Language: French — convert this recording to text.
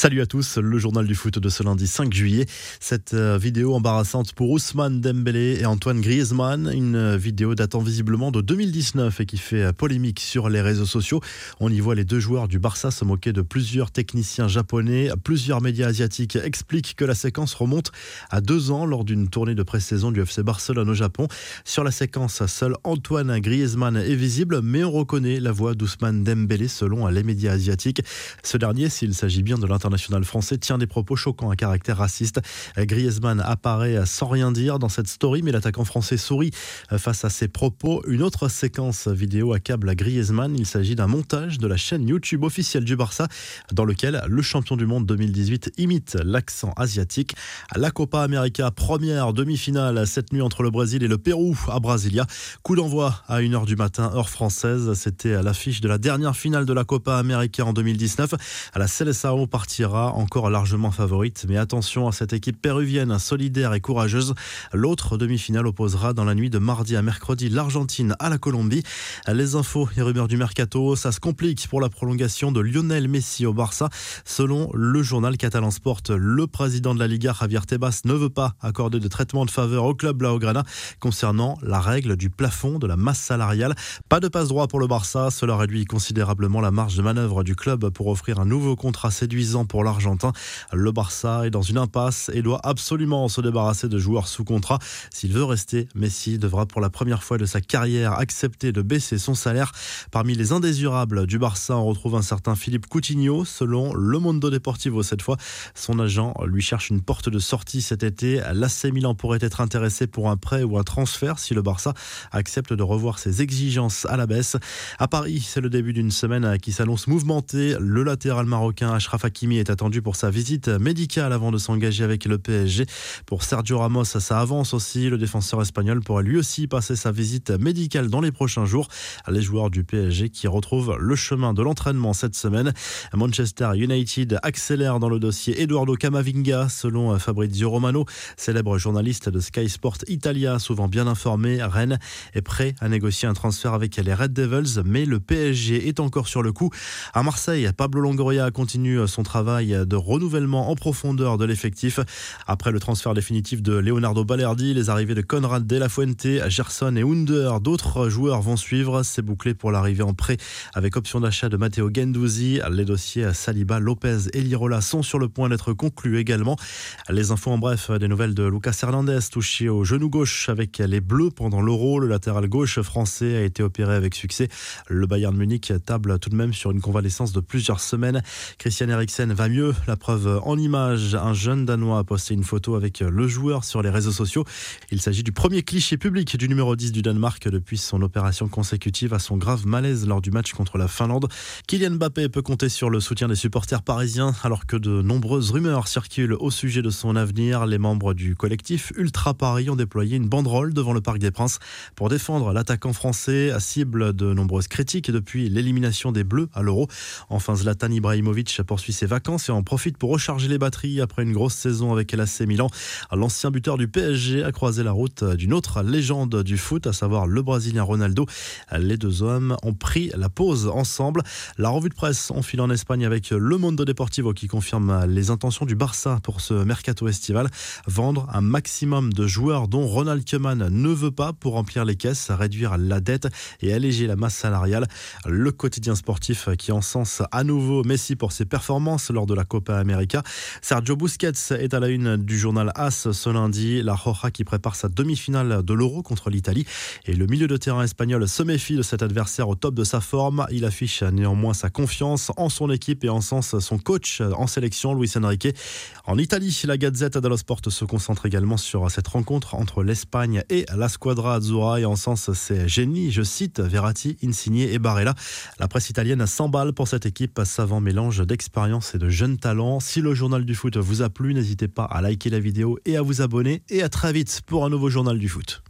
Salut à tous, le journal du foot de ce lundi 5 juillet. Cette euh, vidéo embarrassante pour Ousmane Dembélé et Antoine Griezmann, une vidéo datant visiblement de 2019 et qui fait euh, polémique sur les réseaux sociaux. On y voit les deux joueurs du Barça se moquer de plusieurs techniciens japonais. Plusieurs médias asiatiques expliquent que la séquence remonte à deux ans lors d'une tournée de pré-saison du FC Barcelone au Japon. Sur la séquence, seul Antoine Griezmann est visible, mais on reconnaît la voix d'Ousmane Dembélé selon les médias asiatiques. Ce dernier, s'il s'agit bien de l'international français, tient des propos choquants à caractère raciste. Griezmann apparaît sans rien dire dans cette story, mais l'attaquant français sourit face à ses propos. Une autre séquence vidéo accable à Griezmann. Il s'agit d'un montage de la chaîne YouTube officielle du Barça, dans lequel le champion du monde 2018 imite l'accent asiatique. La Copa América, première demi-finale cette nuit entre le Brésil et le Pérou à Brasilia. Coup d'envoi à 1h du matin, heure française. C'était à l'affiche de la dernière finale de la Copa América en 2019. À la Seleção partira encore largement favorite, mais attention à cette équipe péruvienne solidaire et courageuse. L'autre demi-finale opposera dans la nuit de mardi à mercredi l'Argentine à la Colombie. Les infos et rumeurs du mercato, ça se complique pour la prolongation de Lionel Messi au Barça. Selon le journal catalan Sport, le président de la Liga, Javier Tebas, ne veut pas accorder de traitement de faveur au club Blaugrana concernant la règle du plafond de la masse salariale. Pas de passe droit pour le Barça, cela réduit considérablement la marge de manœuvre du club pour offrir un nouveau contrat séduisant pour l'Argentin. Le Barça est dans une impasse et doit absolument se débarrasser de joueurs sous contrat. S'il veut rester, Messi devra pour la première fois de sa carrière accepter de baisser son salaire. Parmi les indésirables du Barça, on retrouve un certain Philippe Coutinho. Selon Le Mondo Deportivo cette fois, son agent lui cherche une porte de sortie cet été. L'AC Milan pourrait être intéressé pour un prêt ou un transfert si le Barça accepte de revoir ses exigences à la baisse. À Paris, c'est le début d'une semaine qui s'annonce mouvementée. Le latéral marocain Ashraf Hakimi Est attendu pour sa visite médicale avant de s'engager avec le PSG. Pour Sergio Ramos, ça avance aussi. Le défenseur espagnol pourrait lui aussi passer sa visite médicale dans les prochains jours. Les joueurs du PSG qui retrouvent le chemin de l'entraînement cette semaine. Manchester United accélère dans le dossier Eduardo Camavinga, selon Fabrizio Romano, célèbre journaliste de Sky Sport Italia, souvent bien informé. Rennes est prêt à négocier un transfert avec les Red Devils, mais le PSG est encore sur le coup. À Marseille, Pablo Longoria continue son travail de renouvellement en profondeur de l'effectif. Après le transfert définitif de Leonardo Balerdi, les arrivées de Conrad De La Fuente, Gerson et Under, d'autres joueurs vont suivre. C'est bouclé pour l'arrivée en prêt avec option d'achat de Matteo Gendouzi. Les dossiers Saliba, Lopez et Lirola sont sur le point d'être conclus également. Les infos en bref, des nouvelles de Lucas Hernandez touché au genou gauche avec les Bleus pendant l'Euro. Le latéral gauche français a été opéré avec succès. Le Bayern Munich table tout de même sur une convalescence de plusieurs semaines. Christian Eriksen va mieux. La preuve en image, un jeune Danois a posté une photo avec le joueur sur les réseaux sociaux. Il s'agit du premier cliché public du numéro 10 du Danemark depuis son opération consécutive à son grave malaise lors du match contre la Finlande. Kylian Mbappé peut compter sur le soutien des supporters parisiens alors que de nombreuses rumeurs circulent au sujet de son avenir. Les membres du collectif Ultra Paris ont déployé une banderole devant le Parc des Princes pour défendre l'attaquant français à cible de nombreuses critiques depuis l'élimination des Bleus à l'Euro. Enfin, Zlatan Ibrahimovic poursuit ses vacances et en profite pour recharger les batteries après une grosse saison avec l'AC Milan. L'ancien buteur du PSG a croisé la route d'une autre légende du foot, à savoir le Brésilien Ronaldo. Les deux hommes ont pris la pause ensemble. La revue de presse en file en Espagne avec Le Mundo Deportivo qui confirme les intentions du Barça pour ce mercato estival. Vendre un maximum de joueurs dont Ronald Koeman ne veut pas pour remplir les caisses, réduire la dette et alléger la masse salariale. Le quotidien sportif qui encense à nouveau Messi pour ses performances lors de la Copa América. Sergio Busquets est à la une du journal AS ce lundi. La Roja qui prépare sa demi-finale de l'Euro contre l'Italie. Et le milieu de terrain espagnol se méfie de cet adversaire au top de sa forme. Il affiche néanmoins sa confiance en son équipe et en sens son coach en sélection, Luis Enrique. En Italie, la Gazette dello Sport se concentre également sur cette rencontre entre l'Espagne et la Squadra Azzurra et en sens c'est génie, je cite, Verratti, Insigne et Barella. La presse italienne s'emballe pour cette équipe, savant mélange d'expérience et de jeunes talents. Si le journal du foot vous a plu, n'hésitez pas à liker la vidéo et à vous abonner. Et à très vite pour un nouveau journal du foot.